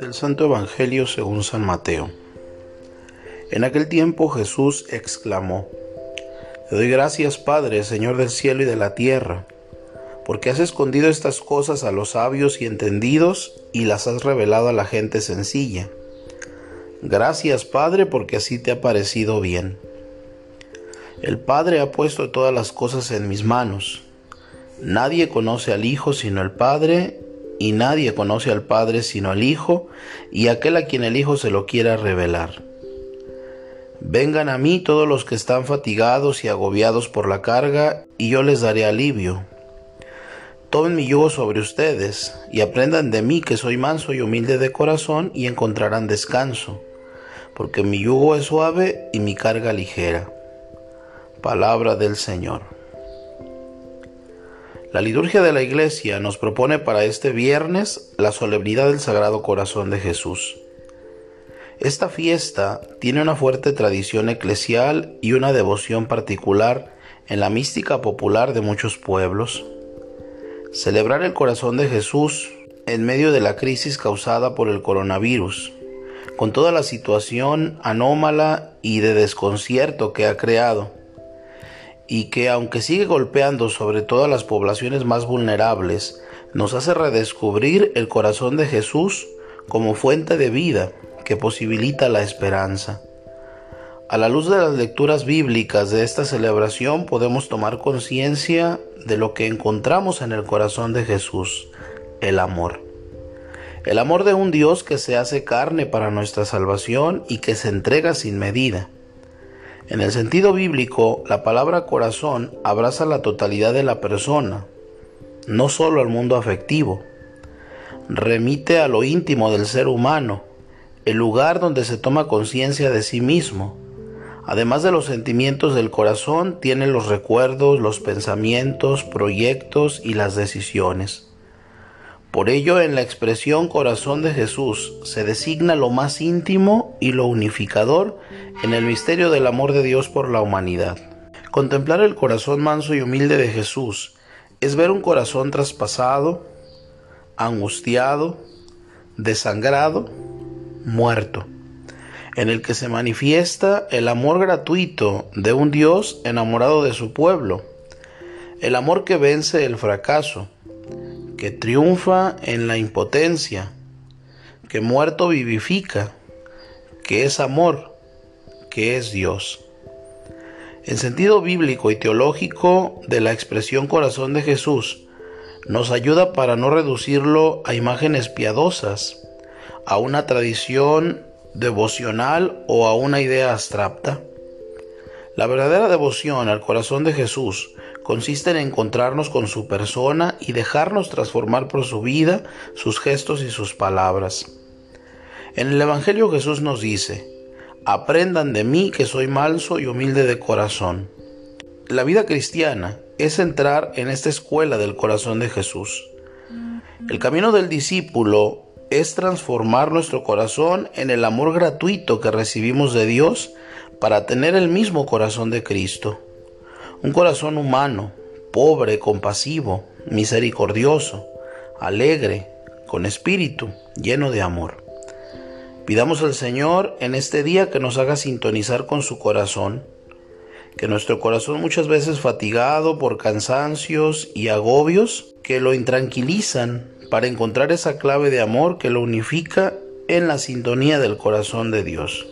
Del Santo Evangelio según San Mateo. En aquel tiempo Jesús exclamó, Te doy gracias Padre, Señor del cielo y de la tierra, porque has escondido estas cosas a los sabios y entendidos y las has revelado a la gente sencilla. Gracias Padre, porque así te ha parecido bien. El Padre ha puesto todas las cosas en mis manos. Nadie conoce al Hijo sino el Padre, y nadie conoce al Padre sino el Hijo, y aquel a quien el Hijo se lo quiera revelar. Vengan a mí todos los que están fatigados y agobiados por la carga, y yo les daré alivio. Tomen mi yugo sobre ustedes, y aprendan de mí que soy manso y humilde de corazón, y encontrarán descanso, porque mi yugo es suave y mi carga ligera. Palabra del Señor. La liturgia de la Iglesia nos propone para este viernes la solemnidad del Sagrado Corazón de Jesús. Esta fiesta tiene una fuerte tradición eclesial y una devoción particular en la mística popular de muchos pueblos. Celebrar el corazón de Jesús en medio de la crisis causada por el coronavirus, con toda la situación anómala y de desconcierto que ha creado, y que aunque sigue golpeando sobre todas las poblaciones más vulnerables, nos hace redescubrir el corazón de Jesús como fuente de vida que posibilita la esperanza. A la luz de las lecturas bíblicas de esta celebración podemos tomar conciencia de lo que encontramos en el corazón de Jesús, el amor. El amor de un Dios que se hace carne para nuestra salvación y que se entrega sin medida. En el sentido bíblico, la palabra corazón abraza la totalidad de la persona, no solo al mundo afectivo. Remite a lo íntimo del ser humano, el lugar donde se toma conciencia de sí mismo. Además de los sentimientos del corazón, tiene los recuerdos, los pensamientos, proyectos y las decisiones. Por ello, en la expresión corazón de Jesús se designa lo más íntimo y lo unificador en el misterio del amor de Dios por la humanidad. Contemplar el corazón manso y humilde de Jesús es ver un corazón traspasado, angustiado, desangrado, muerto, en el que se manifiesta el amor gratuito de un Dios enamorado de su pueblo, el amor que vence el fracaso, que triunfa en la impotencia, que muerto vivifica, que es amor, que es Dios. En sentido bíblico y teológico de la expresión corazón de Jesús, nos ayuda para no reducirlo a imágenes piadosas, a una tradición devocional o a una idea abstracta. La verdadera devoción al corazón de Jesús consiste en encontrarnos con su persona y dejarnos transformar por su vida, sus gestos y sus palabras. En el Evangelio Jesús nos dice, aprendan de mí que soy malso y humilde de corazón. La vida cristiana es entrar en esta escuela del corazón de Jesús. El camino del discípulo es transformar nuestro corazón en el amor gratuito que recibimos de Dios para tener el mismo corazón de Cristo. Un corazón humano, pobre, compasivo, misericordioso, alegre, con espíritu, lleno de amor. Pidamos al Señor en este día que nos haga sintonizar con su corazón, que nuestro corazón muchas veces fatigado por cansancios y agobios que lo intranquilizan para encontrar esa clave de amor que lo unifica en la sintonía del corazón de Dios.